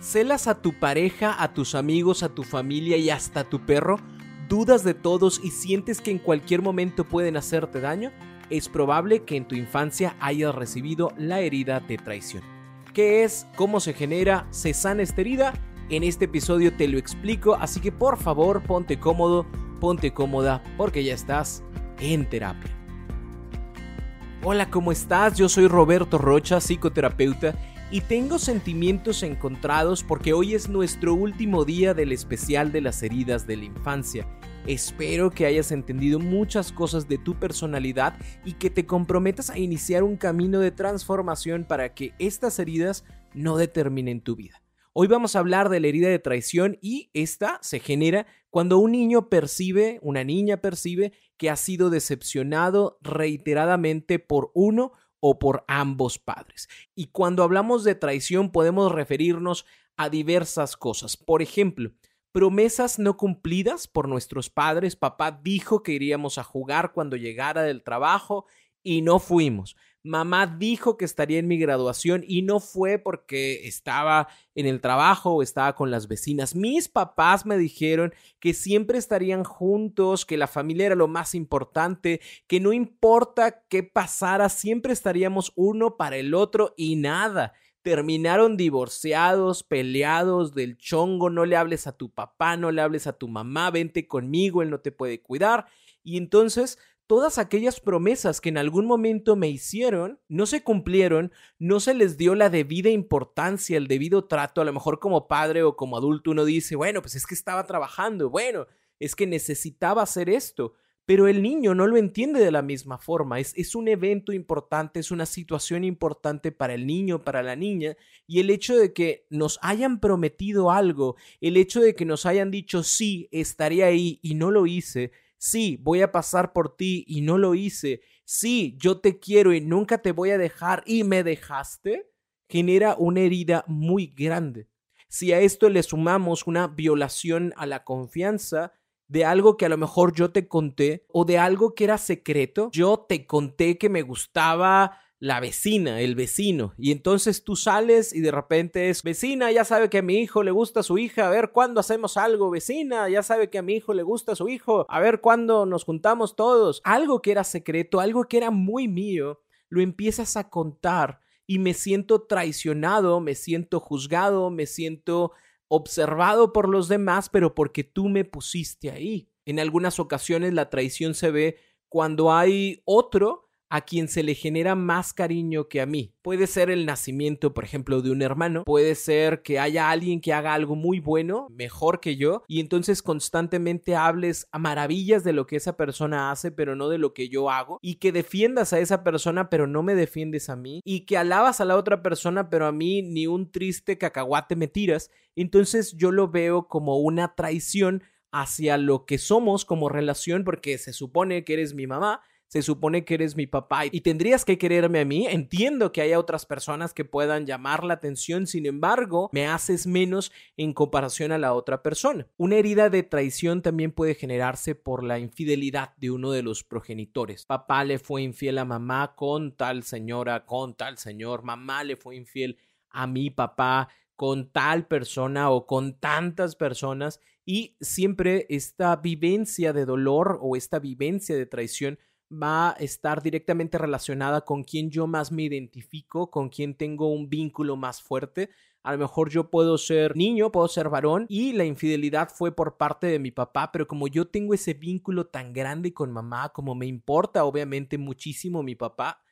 ¿Celas a tu pareja, a tus amigos, a tu familia y hasta a tu perro? ¿Dudas de todos y sientes que en cualquier momento pueden hacerte daño? Es probable que en tu infancia hayas recibido la herida de traición. ¿Qué es? ¿Cómo se genera? ¿Se sana esta herida? En este episodio te lo explico, así que por favor ponte cómodo, ponte cómoda, porque ya estás en terapia. Hola, ¿cómo estás? Yo soy Roberto Rocha, psicoterapeuta y tengo sentimientos encontrados porque hoy es nuestro último día del especial de las heridas de la infancia. Espero que hayas entendido muchas cosas de tu personalidad y que te comprometas a iniciar un camino de transformación para que estas heridas no determinen tu vida. Hoy vamos a hablar de la herida de traición y esta se genera cuando un niño percibe, una niña percibe que ha sido decepcionado reiteradamente por uno o por ambos padres. Y cuando hablamos de traición podemos referirnos a diversas cosas. Por ejemplo, promesas no cumplidas por nuestros padres. Papá dijo que iríamos a jugar cuando llegara del trabajo y no fuimos. Mamá dijo que estaría en mi graduación y no fue porque estaba en el trabajo o estaba con las vecinas. Mis papás me dijeron que siempre estarían juntos, que la familia era lo más importante, que no importa qué pasara, siempre estaríamos uno para el otro y nada. Terminaron divorciados, peleados del chongo, no le hables a tu papá, no le hables a tu mamá, vente conmigo, él no te puede cuidar. Y entonces todas aquellas promesas que en algún momento me hicieron no se cumplieron, no se les dio la debida importancia, el debido trato, a lo mejor como padre o como adulto uno dice, bueno, pues es que estaba trabajando, bueno, es que necesitaba hacer esto, pero el niño no lo entiende de la misma forma, es, es un evento importante, es una situación importante para el niño, para la niña, y el hecho de que nos hayan prometido algo, el hecho de que nos hayan dicho, sí, estaría ahí y no lo hice, sí, voy a pasar por ti y no lo hice, sí, yo te quiero y nunca te voy a dejar y me dejaste, genera una herida muy grande. Si a esto le sumamos una violación a la confianza, de algo que a lo mejor yo te conté o de algo que era secreto, yo te conté que me gustaba la vecina, el vecino. Y entonces tú sales y de repente es, vecina, ya sabe que a mi hijo le gusta su hija, a ver cuándo hacemos algo, vecina, ya sabe que a mi hijo le gusta su hijo, a ver cuándo nos juntamos todos. Algo que era secreto, algo que era muy mío, lo empiezas a contar y me siento traicionado, me siento juzgado, me siento observado por los demás, pero porque tú me pusiste ahí. En algunas ocasiones la traición se ve cuando hay otro a quien se le genera más cariño que a mí. Puede ser el nacimiento, por ejemplo, de un hermano, puede ser que haya alguien que haga algo muy bueno, mejor que yo, y entonces constantemente hables a maravillas de lo que esa persona hace, pero no de lo que yo hago, y que defiendas a esa persona, pero no me defiendes a mí, y que alabas a la otra persona, pero a mí ni un triste cacahuate me tiras, entonces yo lo veo como una traición hacia lo que somos como relación porque se supone que eres mi mamá se supone que eres mi papá y tendrías que quererme a mí. Entiendo que haya otras personas que puedan llamar la atención, sin embargo, me haces menos en comparación a la otra persona. Una herida de traición también puede generarse por la infidelidad de uno de los progenitores. Papá le fue infiel a mamá con tal señora, con tal señor, mamá le fue infiel a mi papá con tal persona o con tantas personas y siempre esta vivencia de dolor o esta vivencia de traición va a estar directamente relacionada con quien yo más me identifico, con quien tengo un vínculo más fuerte. A lo mejor yo puedo ser niño, puedo ser varón y la infidelidad fue por parte de mi papá, pero como yo tengo ese vínculo tan grande con mamá, como me importa obviamente muchísimo mi papá,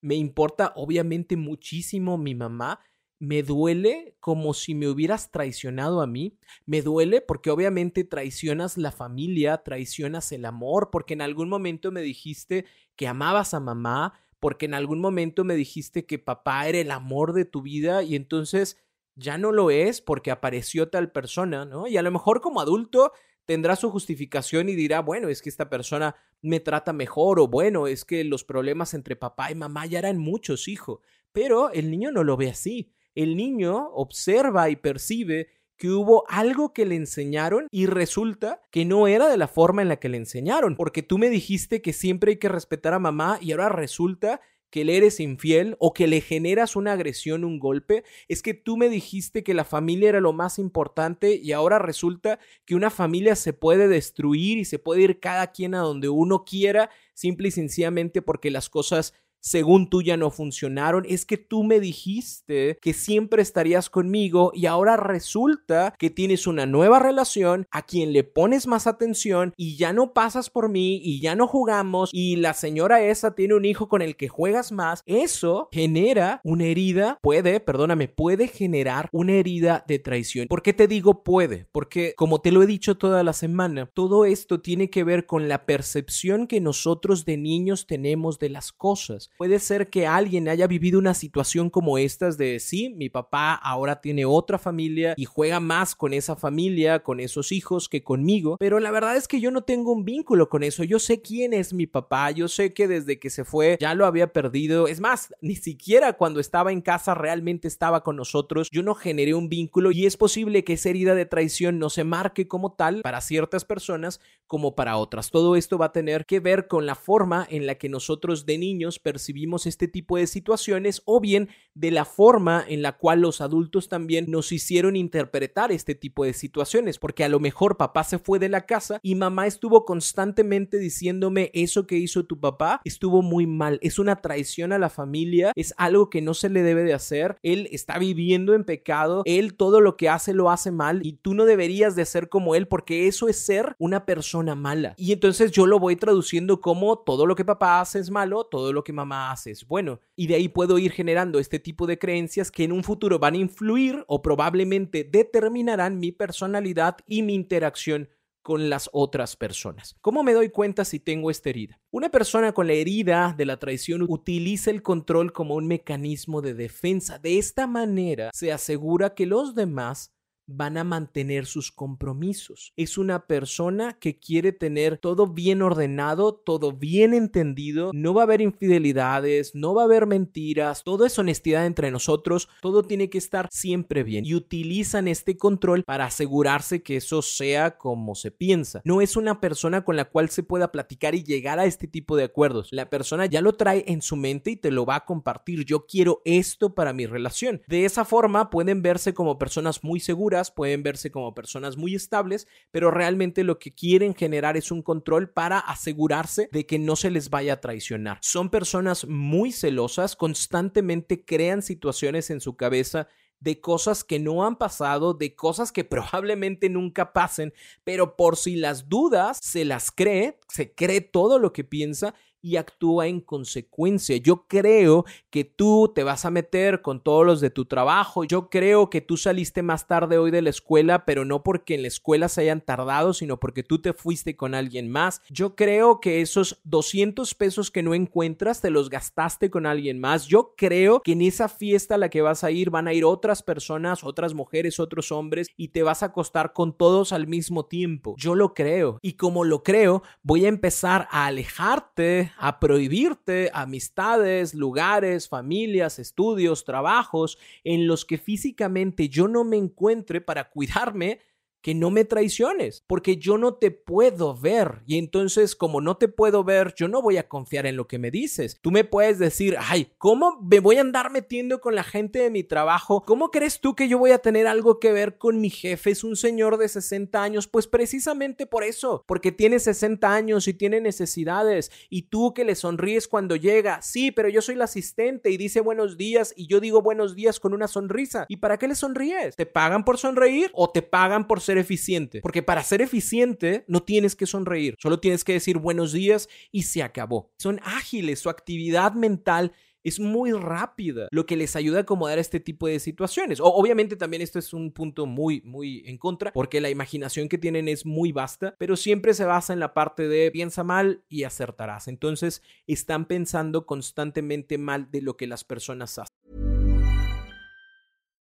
me importa obviamente muchísimo mi mamá, me duele como si me hubieras traicionado a mí. Me duele porque obviamente traicionas la familia, traicionas el amor, porque en algún momento me dijiste que amabas a mamá, porque en algún momento me dijiste que papá era el amor de tu vida y entonces ya no lo es porque apareció tal persona, ¿no? Y a lo mejor como adulto tendrá su justificación y dirá, bueno, es que esta persona me trata mejor o bueno, es que los problemas entre papá y mamá ya eran muchos, hijo. Pero el niño no lo ve así. El niño observa y percibe que hubo algo que le enseñaron y resulta que no era de la forma en la que le enseñaron, porque tú me dijiste que siempre hay que respetar a mamá y ahora resulta que le eres infiel o que le generas una agresión, un golpe, es que tú me dijiste que la familia era lo más importante y ahora resulta que una familia se puede destruir y se puede ir cada quien a donde uno quiera, simple y sencillamente porque las cosas según tú ya no funcionaron, es que tú me dijiste que siempre estarías conmigo y ahora resulta que tienes una nueva relación a quien le pones más atención y ya no pasas por mí y ya no jugamos y la señora esa tiene un hijo con el que juegas más. Eso genera una herida, puede, perdóname, puede generar una herida de traición. ¿Por qué te digo puede? Porque como te lo he dicho toda la semana, todo esto tiene que ver con la percepción que nosotros de niños tenemos de las cosas. Puede ser que alguien haya vivido una situación como estas de sí, mi papá ahora tiene otra familia y juega más con esa familia, con esos hijos que conmigo, pero la verdad es que yo no tengo un vínculo con eso. Yo sé quién es mi papá, yo sé que desde que se fue ya lo había perdido. Es más, ni siquiera cuando estaba en casa realmente estaba con nosotros. Yo no generé un vínculo y es posible que esa herida de traición no se marque como tal para ciertas personas como para otras. Todo esto va a tener que ver con la forma en la que nosotros de niños vimos este tipo de situaciones o bien de la forma en la cual los adultos también nos hicieron interpretar este tipo de situaciones, porque a lo mejor papá se fue de la casa y mamá estuvo constantemente diciéndome eso que hizo tu papá estuvo muy mal, es una traición a la familia, es algo que no se le debe de hacer, él está viviendo en pecado, él todo lo que hace lo hace mal y tú no deberías de ser como él porque eso es ser una persona mala. Y entonces yo lo voy traduciendo como todo lo que papá hace es malo, todo lo que mamá haces bueno. Y de ahí puedo ir generando este tipo de creencias que en un futuro van a influir o probablemente determinarán mi personalidad y mi interacción con las otras personas. ¿Cómo me doy cuenta si tengo esta herida? Una persona con la herida de la traición utiliza el control como un mecanismo de defensa. De esta manera se asegura que los demás van a mantener sus compromisos. Es una persona que quiere tener todo bien ordenado, todo bien entendido, no va a haber infidelidades, no va a haber mentiras, todo es honestidad entre nosotros, todo tiene que estar siempre bien y utilizan este control para asegurarse que eso sea como se piensa. No es una persona con la cual se pueda platicar y llegar a este tipo de acuerdos. La persona ya lo trae en su mente y te lo va a compartir. Yo quiero esto para mi relación. De esa forma pueden verse como personas muy seguras pueden verse como personas muy estables, pero realmente lo que quieren generar es un control para asegurarse de que no se les vaya a traicionar. Son personas muy celosas, constantemente crean situaciones en su cabeza de cosas que no han pasado, de cosas que probablemente nunca pasen, pero por si las dudas se las cree, se cree todo lo que piensa y actúa en consecuencia. Yo creo que tú te vas a meter con todos los de tu trabajo. Yo creo que tú saliste más tarde hoy de la escuela, pero no porque en la escuela se hayan tardado, sino porque tú te fuiste con alguien más. Yo creo que esos 200 pesos que no encuentras te los gastaste con alguien más. Yo creo que en esa fiesta a la que vas a ir van a ir otras personas, otras mujeres, otros hombres y te vas a acostar con todos al mismo tiempo. Yo lo creo. Y como lo creo, voy a empezar a alejarte a prohibirte amistades, lugares, familias, estudios, trabajos en los que físicamente yo no me encuentre para cuidarme que no me traiciones, porque yo no te puedo ver. Y entonces, como no te puedo ver, yo no voy a confiar en lo que me dices. Tú me puedes decir, ay, ¿cómo me voy a andar metiendo con la gente de mi trabajo? ¿Cómo crees tú que yo voy a tener algo que ver con mi jefe? Es un señor de 60 años. Pues precisamente por eso, porque tiene 60 años y tiene necesidades. Y tú que le sonríes cuando llega, sí, pero yo soy la asistente y dice buenos días y yo digo buenos días con una sonrisa. ¿Y para qué le sonríes? ¿Te pagan por sonreír o te pagan por ser eficiente. Porque para ser eficiente no tienes que sonreír, solo tienes que decir buenos días y se acabó. Son ágiles, su actividad mental es muy rápida, lo que les ayuda a acomodar este tipo de situaciones. O, obviamente también esto es un punto muy, muy en contra, porque la imaginación que tienen es muy vasta, pero siempre se basa en la parte de piensa mal y acertarás. Entonces están pensando constantemente mal de lo que las personas hacen.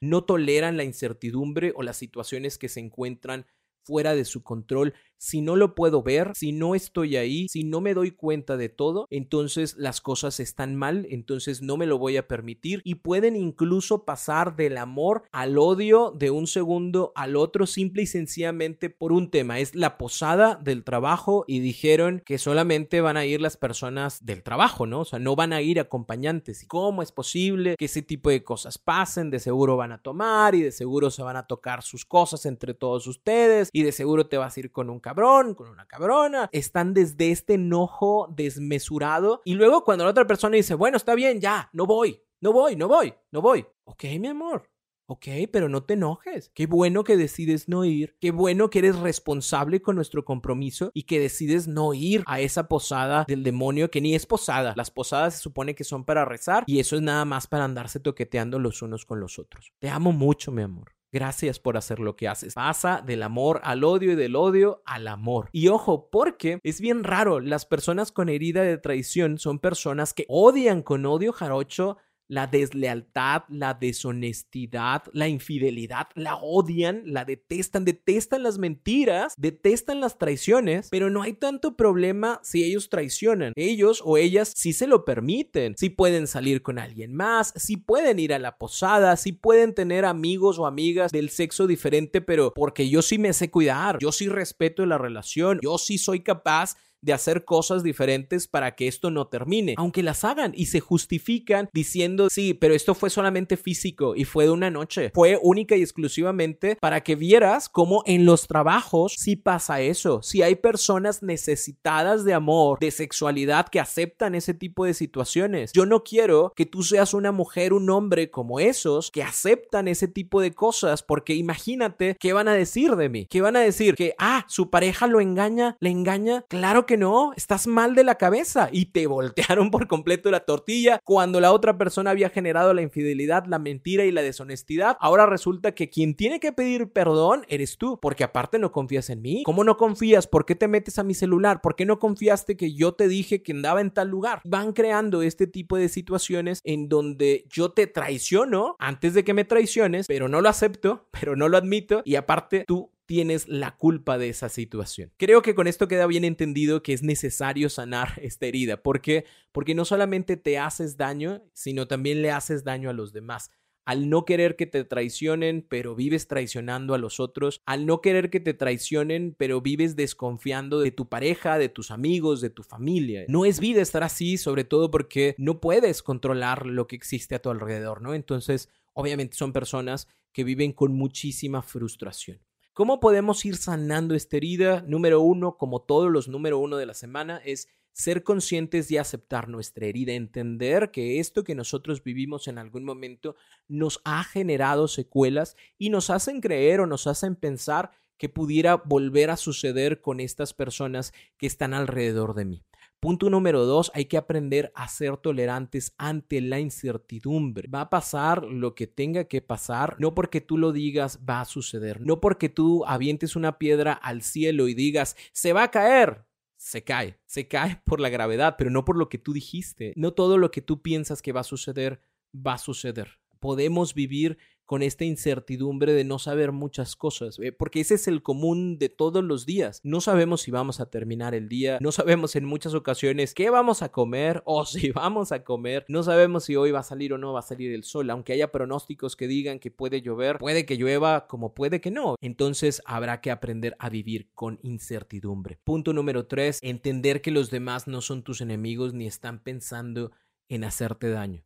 No toleran la incertidumbre o las situaciones que se encuentran fuera de su control si no lo puedo ver, si no estoy ahí, si no me doy cuenta de todo, entonces las cosas están mal, entonces no me lo voy a permitir y pueden incluso pasar del amor al odio de un segundo al otro simple y sencillamente por un tema. Es la posada del trabajo y dijeron que solamente van a ir las personas del trabajo, ¿no? O sea, no van a ir acompañantes. ¿Y cómo es posible que ese tipo de cosas pasen? De seguro van a tomar y de seguro se van a tocar sus cosas entre todos ustedes y de seguro te vas a ir con un con una cabrona. Están desde este enojo desmesurado. Y luego cuando la otra persona dice, bueno, está bien, ya, no voy, no voy, no voy, no voy. Ok, mi amor. Ok, pero no te enojes. Qué bueno que decides no ir. Qué bueno que eres responsable con nuestro compromiso y que decides no ir a esa posada del demonio que ni es posada. Las posadas se supone que son para rezar y eso es nada más para andarse toqueteando los unos con los otros. Te amo mucho, mi amor. Gracias por hacer lo que haces. Pasa del amor al odio y del odio al amor. Y ojo, porque es bien raro, las personas con herida de traición son personas que odian con odio jarocho la deslealtad, la deshonestidad, la infidelidad, la odian, la detestan, detestan las mentiras, detestan las traiciones, pero no hay tanto problema si ellos traicionan. Ellos o ellas sí se lo permiten, si pueden salir con alguien más, si pueden ir a la posada, si pueden tener amigos o amigas del sexo diferente, pero porque yo sí me sé cuidar, yo sí respeto la relación, yo sí soy capaz de hacer cosas diferentes para que esto no termine, aunque las hagan y se justifican diciendo, sí, pero esto fue solamente físico y fue de una noche, fue única y exclusivamente para que vieras cómo en los trabajos sí pasa eso, si hay personas necesitadas de amor, de sexualidad que aceptan ese tipo de situaciones. Yo no quiero que tú seas una mujer, un hombre como esos que aceptan ese tipo de cosas porque imagínate qué van a decir de mí, qué van a decir que, ah, su pareja lo engaña, le engaña, claro que no, estás mal de la cabeza y te voltearon por completo la tortilla cuando la otra persona había generado la infidelidad, la mentira y la deshonestidad. Ahora resulta que quien tiene que pedir perdón eres tú, porque aparte no confías en mí. ¿Cómo no confías? ¿Por qué te metes a mi celular? ¿Por qué no confiaste que yo te dije que andaba en tal lugar? Van creando este tipo de situaciones en donde yo te traiciono antes de que me traiciones, pero no lo acepto, pero no lo admito y aparte tú tienes la culpa de esa situación. Creo que con esto queda bien entendido que es necesario sanar esta herida. ¿Por qué? Porque no solamente te haces daño, sino también le haces daño a los demás al no querer que te traicionen, pero vives traicionando a los otros, al no querer que te traicionen, pero vives desconfiando de tu pareja, de tus amigos, de tu familia. No es vida estar así, sobre todo porque no puedes controlar lo que existe a tu alrededor, ¿no? Entonces, obviamente son personas que viven con muchísima frustración. ¿Cómo podemos ir sanando esta herida? Número uno, como todos los número uno de la semana, es ser conscientes y aceptar nuestra herida, entender que esto que nosotros vivimos en algún momento nos ha generado secuelas y nos hacen creer o nos hacen pensar que pudiera volver a suceder con estas personas que están alrededor de mí. Punto número dos, hay que aprender a ser tolerantes ante la incertidumbre. Va a pasar lo que tenga que pasar, no porque tú lo digas va a suceder, no porque tú avientes una piedra al cielo y digas se va a caer. Se cae, se cae por la gravedad, pero no por lo que tú dijiste. No todo lo que tú piensas que va a suceder va a suceder. Podemos vivir con esta incertidumbre de no saber muchas cosas, eh, porque ese es el común de todos los días. No sabemos si vamos a terminar el día, no sabemos en muchas ocasiones qué vamos a comer o si vamos a comer, no sabemos si hoy va a salir o no va a salir el sol, aunque haya pronósticos que digan que puede llover, puede que llueva como puede que no. Entonces habrá que aprender a vivir con incertidumbre. Punto número tres, entender que los demás no son tus enemigos ni están pensando en hacerte daño.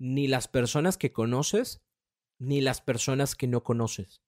Ni las personas que conoces ni las personas que no conoces.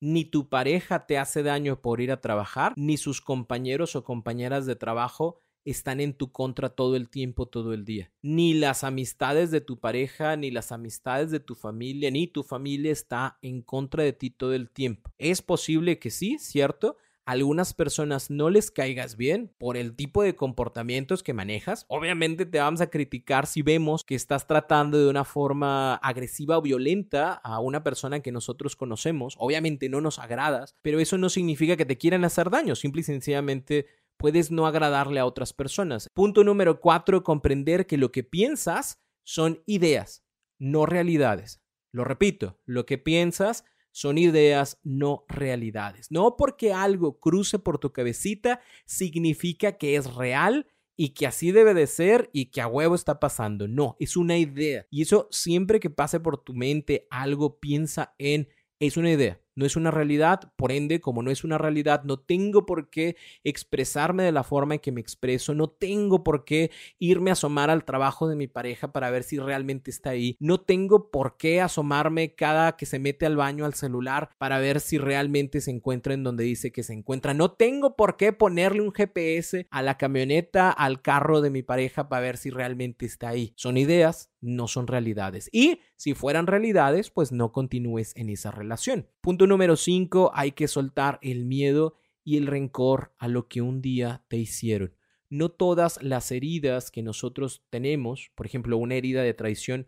Ni tu pareja te hace daño por ir a trabajar, ni sus compañeros o compañeras de trabajo están en tu contra todo el tiempo, todo el día. Ni las amistades de tu pareja, ni las amistades de tu familia, ni tu familia está en contra de ti todo el tiempo. Es posible que sí, cierto, algunas personas no les caigas bien por el tipo de comportamientos que manejas. Obviamente te vamos a criticar si vemos que estás tratando de una forma agresiva o violenta a una persona que nosotros conocemos. Obviamente no nos agradas, pero eso no significa que te quieran hacer daño. Simple y sencillamente puedes no agradarle a otras personas. Punto número cuatro, comprender que lo que piensas son ideas, no realidades. Lo repito, lo que piensas son ideas, no realidades. No porque algo cruce por tu cabecita significa que es real y que así debe de ser y que a huevo está pasando. No, es una idea. Y eso siempre que pase por tu mente algo, piensa en, es una idea no es una realidad, por ende, como no es una realidad, no tengo por qué expresarme de la forma en que me expreso, no tengo por qué irme a asomar al trabajo de mi pareja para ver si realmente está ahí, no tengo por qué asomarme cada que se mete al baño al celular para ver si realmente se encuentra en donde dice que se encuentra, no tengo por qué ponerle un GPS a la camioneta, al carro de mi pareja para ver si realmente está ahí. Son ideas, no son realidades. Y si fueran realidades, pues no continúes en esa relación. Punto número 5, hay que soltar el miedo y el rencor a lo que un día te hicieron. No todas las heridas que nosotros tenemos, por ejemplo, una herida de traición,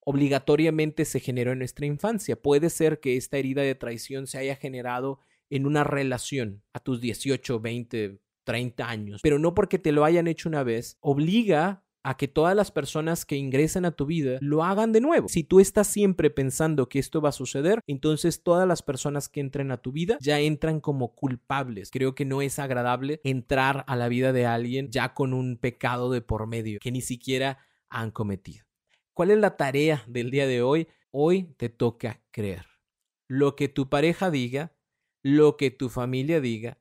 obligatoriamente se generó en nuestra infancia. Puede ser que esta herida de traición se haya generado en una relación a tus 18, 20, 30 años, pero no porque te lo hayan hecho una vez, obliga a que todas las personas que ingresen a tu vida lo hagan de nuevo. Si tú estás siempre pensando que esto va a suceder, entonces todas las personas que entren a tu vida ya entran como culpables. Creo que no es agradable entrar a la vida de alguien ya con un pecado de por medio que ni siquiera han cometido. ¿Cuál es la tarea del día de hoy? Hoy te toca creer. Lo que tu pareja diga, lo que tu familia diga,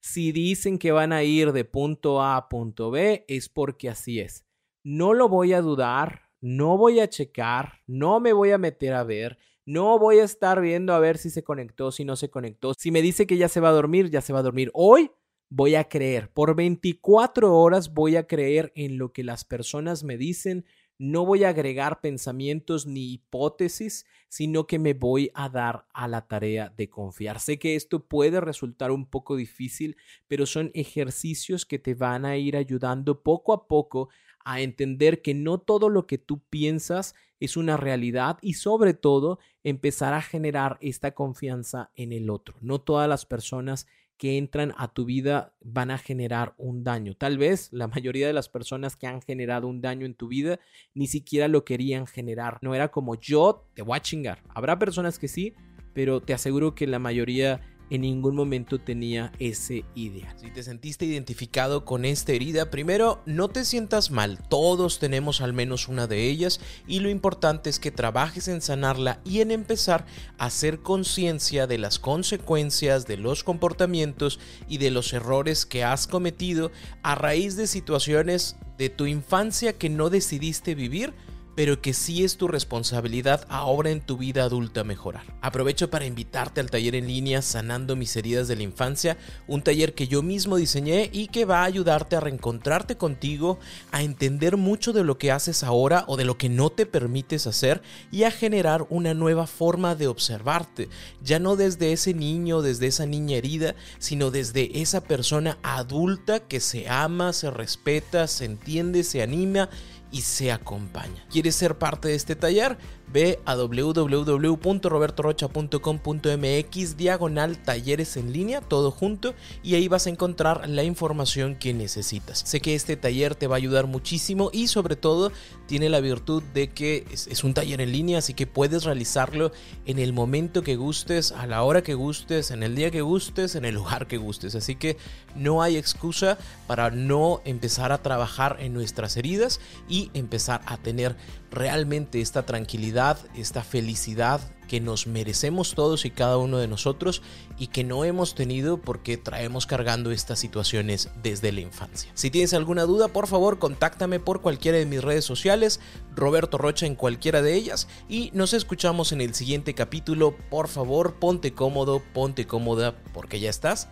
si dicen que van a ir de punto A a punto B, es porque así es no lo voy a dudar, no voy a checar, no me voy a meter a ver, no voy a estar viendo a ver si se conectó, si no se conectó. Si me dice que ya se va a dormir, ya se va a dormir. Hoy voy a creer, por 24 horas voy a creer en lo que las personas me dicen, no voy a agregar pensamientos ni hipótesis, sino que me voy a dar a la tarea de confiar. Sé que esto puede resultar un poco difícil, pero son ejercicios que te van a ir ayudando poco a poco a entender que no todo lo que tú piensas es una realidad y sobre todo empezar a generar esta confianza en el otro. No todas las personas que entran a tu vida van a generar un daño. Tal vez la mayoría de las personas que han generado un daño en tu vida ni siquiera lo querían generar. No era como yo te voy a chingar. Habrá personas que sí, pero te aseguro que la mayoría en ningún momento tenía ese ideal. Si te sentiste identificado con esta herida, primero no te sientas mal, todos tenemos al menos una de ellas y lo importante es que trabajes en sanarla y en empezar a hacer conciencia de las consecuencias de los comportamientos y de los errores que has cometido a raíz de situaciones de tu infancia que no decidiste vivir pero que sí es tu responsabilidad ahora en tu vida adulta mejorar. Aprovecho para invitarte al taller en línea Sanando mis heridas de la infancia, un taller que yo mismo diseñé y que va a ayudarte a reencontrarte contigo, a entender mucho de lo que haces ahora o de lo que no te permites hacer y a generar una nueva forma de observarte, ya no desde ese niño, desde esa niña herida, sino desde esa persona adulta que se ama, se respeta, se entiende, se anima y se acompaña. ¿Quieres ser parte de este taller? Ve a www.robertorocha.com.mx diagonal talleres en línea, todo junto, y ahí vas a encontrar la información que necesitas. Sé que este taller te va a ayudar muchísimo y sobre todo tiene la virtud de que es, es un taller en línea, así que puedes realizarlo en el momento que gustes, a la hora que gustes, en el día que gustes, en el lugar que gustes. Así que no hay excusa para no empezar a trabajar en nuestras heridas y empezar a tener realmente esta tranquilidad, esta felicidad que nos merecemos todos y cada uno de nosotros y que no hemos tenido porque traemos cargando estas situaciones desde la infancia. Si tienes alguna duda, por favor, contáctame por cualquiera de mis redes sociales, Roberto Rocha en cualquiera de ellas y nos escuchamos en el siguiente capítulo. Por favor, ponte cómodo, ponte cómoda porque ya estás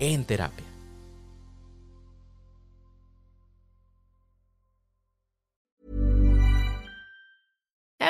en terapia.